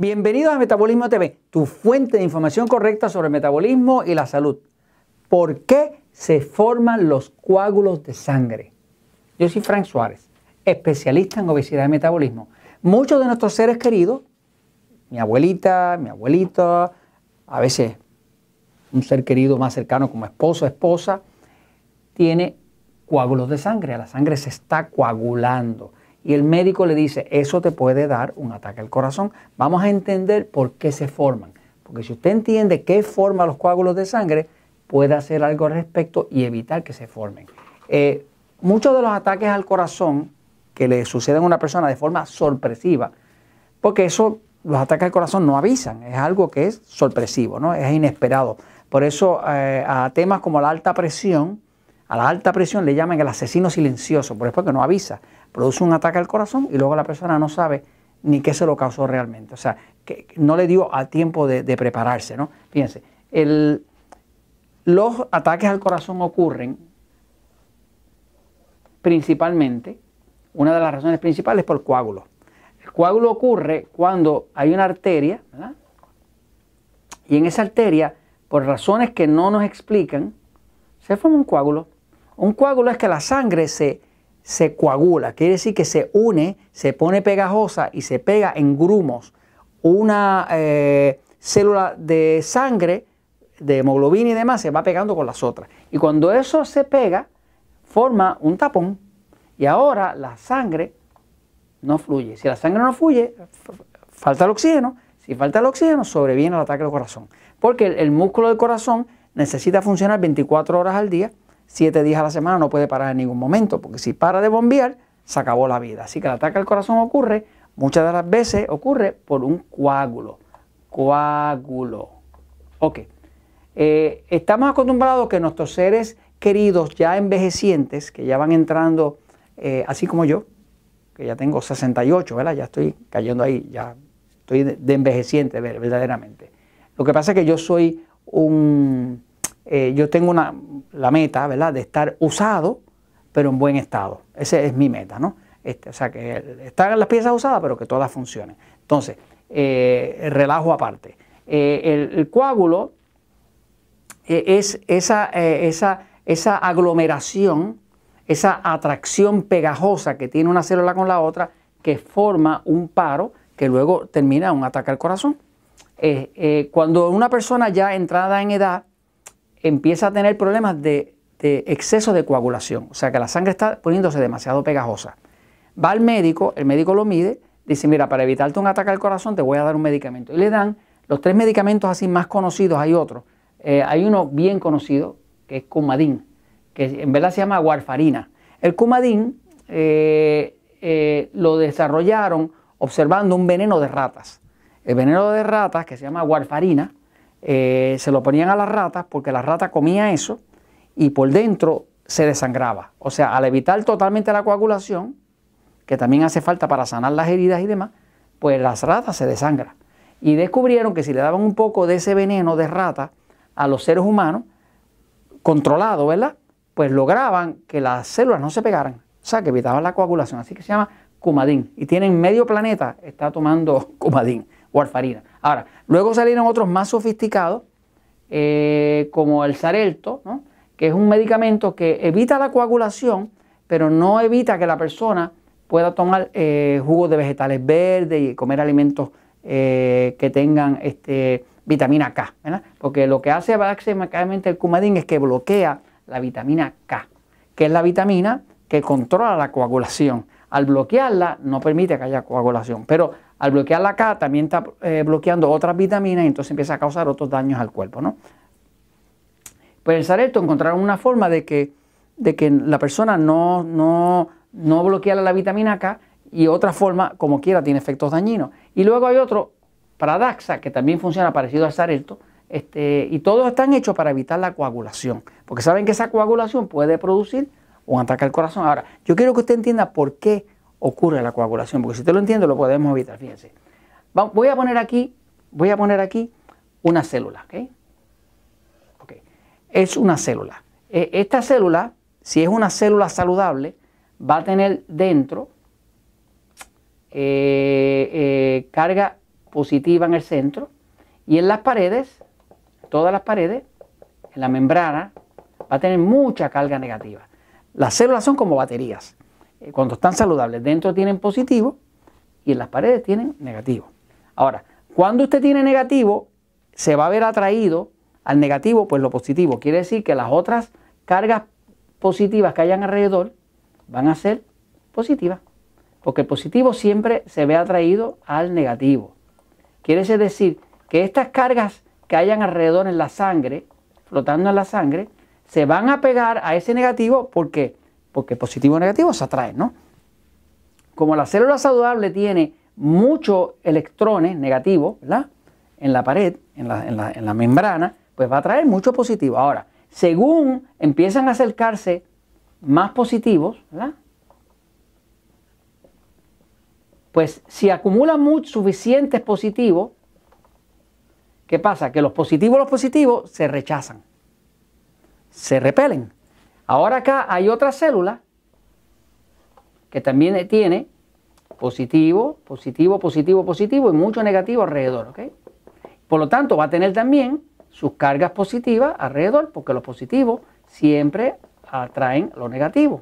Bienvenidos a Metabolismo TV, tu fuente de información correcta sobre metabolismo y la salud. ¿Por qué se forman los coágulos de sangre? Yo soy Frank Suárez, especialista en obesidad y metabolismo. Muchos de nuestros seres queridos, mi abuelita, mi abuelito, a veces un ser querido más cercano como esposo, esposa, tiene coágulos de sangre. La sangre se está coagulando y el médico le dice, eso te puede dar un ataque al corazón. Vamos a entender por qué se forman. Porque si usted entiende qué forma los coágulos de sangre, puede hacer algo al respecto y evitar que se formen. Eh, muchos de los ataques al corazón que le suceden a una persona de forma sorpresiva, porque eso, los ataques al corazón no avisan, es algo que es sorpresivo, ¿no? es inesperado. Por eso eh, a temas como la alta presión, a la alta presión le llaman el asesino silencioso, por eso que no avisa produce un ataque al corazón y luego la persona no sabe ni qué se lo causó realmente. O sea, que no le dio a tiempo de, prepararse, ¿no? Fíjense, los ataques al corazón ocurren principalmente, una de las razones principales es por coágulo. El coágulo ocurre cuando hay una arteria, ¿verdad? Y en esa arteria, por razones que no nos explican, se forma un coágulo. Un coágulo es que la sangre se se coagula, quiere decir que se une, se pone pegajosa y se pega en grumos una eh, célula de sangre, de hemoglobina y demás, se va pegando con las otras. Y cuando eso se pega, forma un tapón. Y ahora la sangre no fluye. Si la sangre no fluye, falta el oxígeno. Si falta el oxígeno, sobreviene el ataque al corazón. Porque el músculo del corazón necesita funcionar 24 horas al día siete días a la semana no puede parar en ningún momento, porque si para de bombear, se acabó la vida. Así que el ataque al corazón ocurre, muchas de las veces ocurre por un coágulo. Coágulo. Ok. Eh, estamos acostumbrados que nuestros seres queridos ya envejecientes, que ya van entrando, eh, así como yo, que ya tengo 68, ¿verdad? Ya estoy cayendo ahí, ya estoy de envejeciente verdaderamente. Lo que pasa es que yo soy un eh, yo tengo una, la meta, ¿verdad?, de estar usado, pero en buen estado. Esa es mi meta, ¿no? Este, o sea, que están las piezas usadas, pero que todas funcionen. Entonces, eh, el relajo aparte. Eh, el, coágulo es esa, esa, esa aglomeración, esa atracción pegajosa que tiene una célula con la otra, que forma un paro que luego termina un ataque al corazón. cuando una persona ya entrada en edad empieza a tener problemas de, exceso de coagulación, o sea que la sangre está poniéndose demasiado pegajosa. Va al médico, el médico lo mide, dice, mira, para evitarte un ataque al corazón te voy a dar un medicamento. Y le dan los tres medicamentos así más conocidos, hay otros. Eh, hay uno bien conocido, que es Coumadin, que en verdad se llama warfarina. El Coumadin eh, eh, lo desarrollaron observando un veneno de ratas. El veneno de ratas, que se llama warfarina, eh, se lo ponían a las ratas porque la rata comía eso y por dentro se desangraba. O sea, al evitar totalmente la coagulación, que también hace falta para sanar las heridas y demás, pues las ratas se desangran. Y descubrieron que si le daban un poco de ese veneno de rata a los seres humanos, controlado, ¿verdad? Pues lograban que las células no se pegaran. O sea, que evitaban la coagulación. Así que se llama Cumadín. Y tienen medio planeta, está tomando Cumadín warfarina. Ahora, luego salieron otros más sofisticados, eh, como el Sarelto, que es un medicamento que evita la coagulación, pero no evita que la persona pueda tomar eh, jugos de vegetales verdes y comer alimentos eh, que tengan este, vitamina K. Porque lo que hace básicamente el cumadín es que bloquea la vitamina K, que es la vitamina que controla la coagulación. Al bloquearla no permite que haya coagulación, pero al bloquear la K también está eh, bloqueando otras vitaminas y entonces empieza a causar otros daños al cuerpo. ¿no? Pues en Sarepto encontraron una forma de que, de que la persona no, no, no bloqueara la vitamina K y otra forma, como quiera, tiene efectos dañinos. Y luego hay otro, Daxa, que también funciona parecido al Sarepto, este, y todos están hechos para evitar la coagulación, porque saben que esa coagulación puede producir un ataque al corazón. Ahora, yo quiero que usted entienda por qué ocurre la coagulación, porque si usted lo entiende lo podemos evitar, fíjense. Voy a poner aquí, voy a poner aquí una célula, ¿ok? Es una célula. E, esta célula, si es una célula saludable, va a tener dentro eh, eh, carga positiva en el centro y en las paredes, todas las paredes, en la membrana, va a tener mucha carga negativa. Las células son como baterías. Eh, cuando están saludables, dentro tienen positivo y en las paredes tienen negativo. Ahora, cuando usted tiene negativo, se va a ver atraído al negativo, pues lo positivo. Quiere decir que las otras cargas positivas que hayan alrededor van a ser positivas. Porque el positivo siempre se ve atraído al negativo. Quiere decir que estas cargas que hayan alrededor en la sangre, flotando en la sangre, se van a pegar a ese negativo porque porque positivo y negativo se atraen, ¿no? Como la célula saludable tiene muchos electrones negativos, ¿verdad? En la pared, en la, membrana, pues va a atraer mucho positivo. Ahora, según empiezan a acercarse más positivos, ¿verdad? Pues si acumulan suficientes positivos, ¿qué pasa? Que los positivos los positivos se rechazan, se repelen. Ahora acá hay otra célula que también tiene positivo, positivo, positivo, positivo y mucho negativo alrededor. Por lo tanto, va a tener también sus cargas positivas alrededor, porque los positivos siempre atraen lo negativo.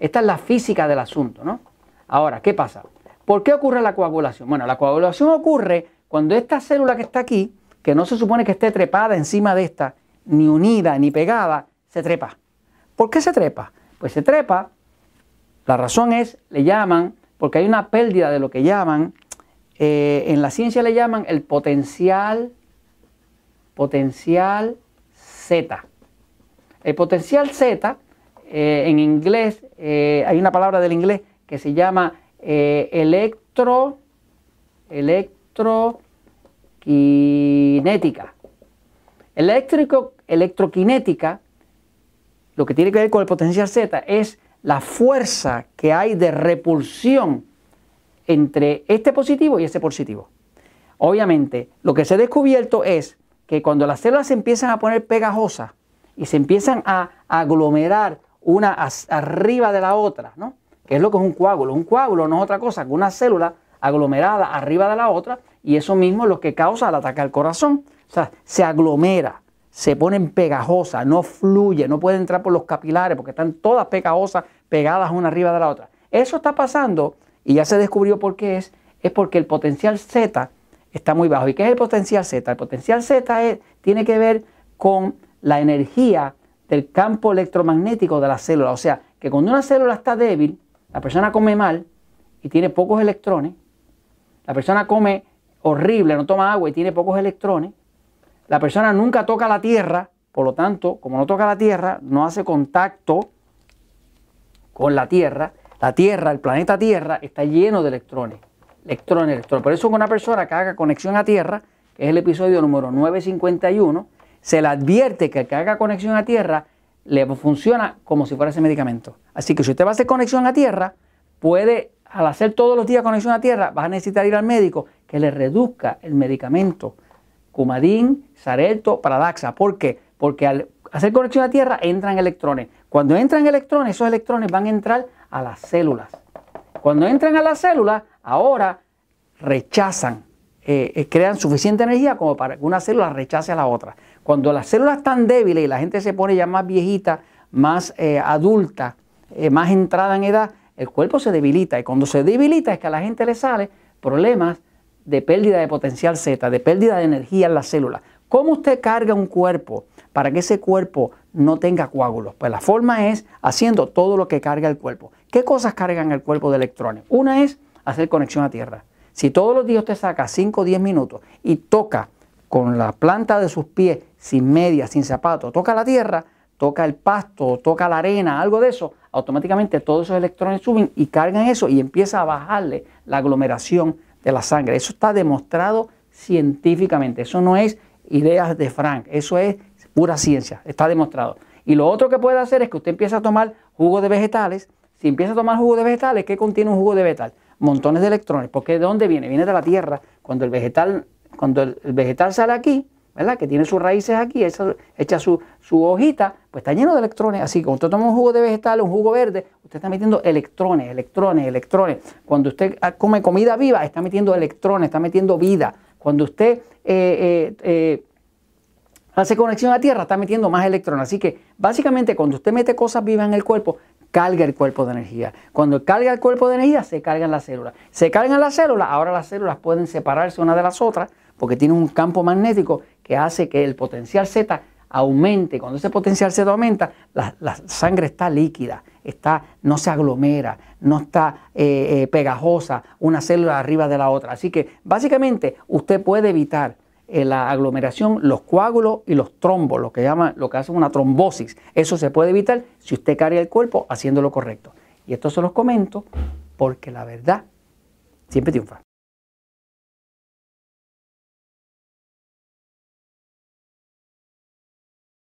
Esta es la física del asunto, ¿no? Ahora, ¿qué pasa? ¿Por qué ocurre la coagulación? Bueno, la coagulación ocurre cuando esta célula que está aquí, que no se supone que esté trepada encima de esta, ni unida, ni pegada, se trepa. ¿Por qué se trepa? Pues se trepa, la razón es, le llaman, porque hay una pérdida de lo que llaman, eh, en la ciencia le llaman el potencial, potencial Z. El potencial Z, eh, en inglés, eh, hay una palabra del inglés que se llama electro, electroquinética. Eléctrico, electroquinética lo que tiene que ver con el potencial Z es la fuerza que hay de repulsión entre este positivo y este positivo. Obviamente, lo que se ha descubierto es que cuando las células se empiezan a poner pegajosas y se empiezan a aglomerar una arriba de la otra, ¿no? que es lo que es un coágulo. Un coágulo no es otra cosa que una célula aglomerada arriba de la otra y eso mismo es lo que causa el ataque al corazón. O sea, se aglomera se ponen pegajosas, no fluye, no puede entrar por los capilares porque están todas pegajosas, pegadas una arriba de la otra. Eso está pasando y ya se descubrió por qué es, es porque el potencial Z está muy bajo. ¿Y qué es el potencial Z? El potencial Z tiene que ver con la energía del campo electromagnético de la célula. O sea, que cuando una célula está débil, la persona come mal y tiene pocos electrones, la persona come horrible, no toma agua y tiene pocos electrones, la persona nunca toca la tierra, por lo tanto, como no toca la tierra, no hace contacto con la tierra. La tierra, el planeta Tierra, está lleno de electrones. Electrones, electrones. Por eso, con una persona que haga conexión a tierra, que es el episodio número 951, se le advierte que el que haga conexión a tierra le funciona como si fuera ese medicamento. Así que si usted va a hacer conexión a tierra, puede, al hacer todos los días conexión a tierra, va a necesitar ir al médico que le reduzca el medicamento Cumadín, Sarelto, Paradaxa. ¿Por qué? Porque al hacer conexión a tierra entran electrones. Cuando entran electrones, esos electrones van a entrar a las células. Cuando entran a las células, ahora rechazan, eh, eh, crean suficiente energía como para que una célula rechace a la otra. Cuando las células están débiles y la gente se pone ya más viejita, más eh, adulta, más entrada en edad, el cuerpo se debilita. Y cuando se debilita es que a la gente le sale problemas de pérdida de potencial Z, de pérdida de energía en la célula. ¿Cómo usted carga un cuerpo para que ese cuerpo no tenga coágulos? Pues la forma es haciendo todo lo que carga el cuerpo. ¿Qué cosas cargan el cuerpo de electrones? Una es hacer conexión a tierra. Si todos los días usted saca 5 o 10 minutos y toca con la planta de sus pies, sin medias, sin zapatos, toca la tierra, toca el pasto, toca la arena, algo de eso, automáticamente todos esos electrones suben y cargan eso y empieza a bajarle la aglomeración la sangre. Eso está demostrado científicamente. Eso no es ideas de Frank, eso es pura ciencia, está demostrado. Y lo otro que puede hacer es que usted empiece a tomar jugo de vegetales. Si empieza a tomar jugo de vegetales, ¿qué contiene un jugo de vegetal? Montones de electrones. porque ¿De dónde viene? Viene de la tierra. Cuando el vegetal, cuando el, vegetal sale aquí, ¿verdad? Que tiene sus raíces aquí, echa su, su, hojita, pues está lleno de electrones. Así que cuando usted toma un jugo de vegetal, un jugo verde, usted está metiendo electrones, electrones, electrones. Cuando usted come comida viva, está metiendo electrones, está metiendo vida. Cuando usted eh, eh, eh, hace conexión a tierra, está metiendo más electrones. Así que básicamente cuando usted mete cosas vivas en el cuerpo, carga el cuerpo de energía. Cuando carga el cuerpo de energía, se cargan las células. Se cargan las células, ahora las células pueden separarse una de las otras porque tienen un campo magnético que hace que el potencial Z aumente. Cuando ese potencial Z aumenta, la, sangre está líquida, está, no se aglomera, no está eh, eh, pegajosa una célula arriba de la otra. Así que básicamente usted puede evitar eh, la aglomeración, los coágulos y los trombos, lo que, llama, lo que hace una trombosis. Eso se puede evitar si usted carga el cuerpo haciendo lo correcto. Y esto se los comento porque la verdad siempre triunfa.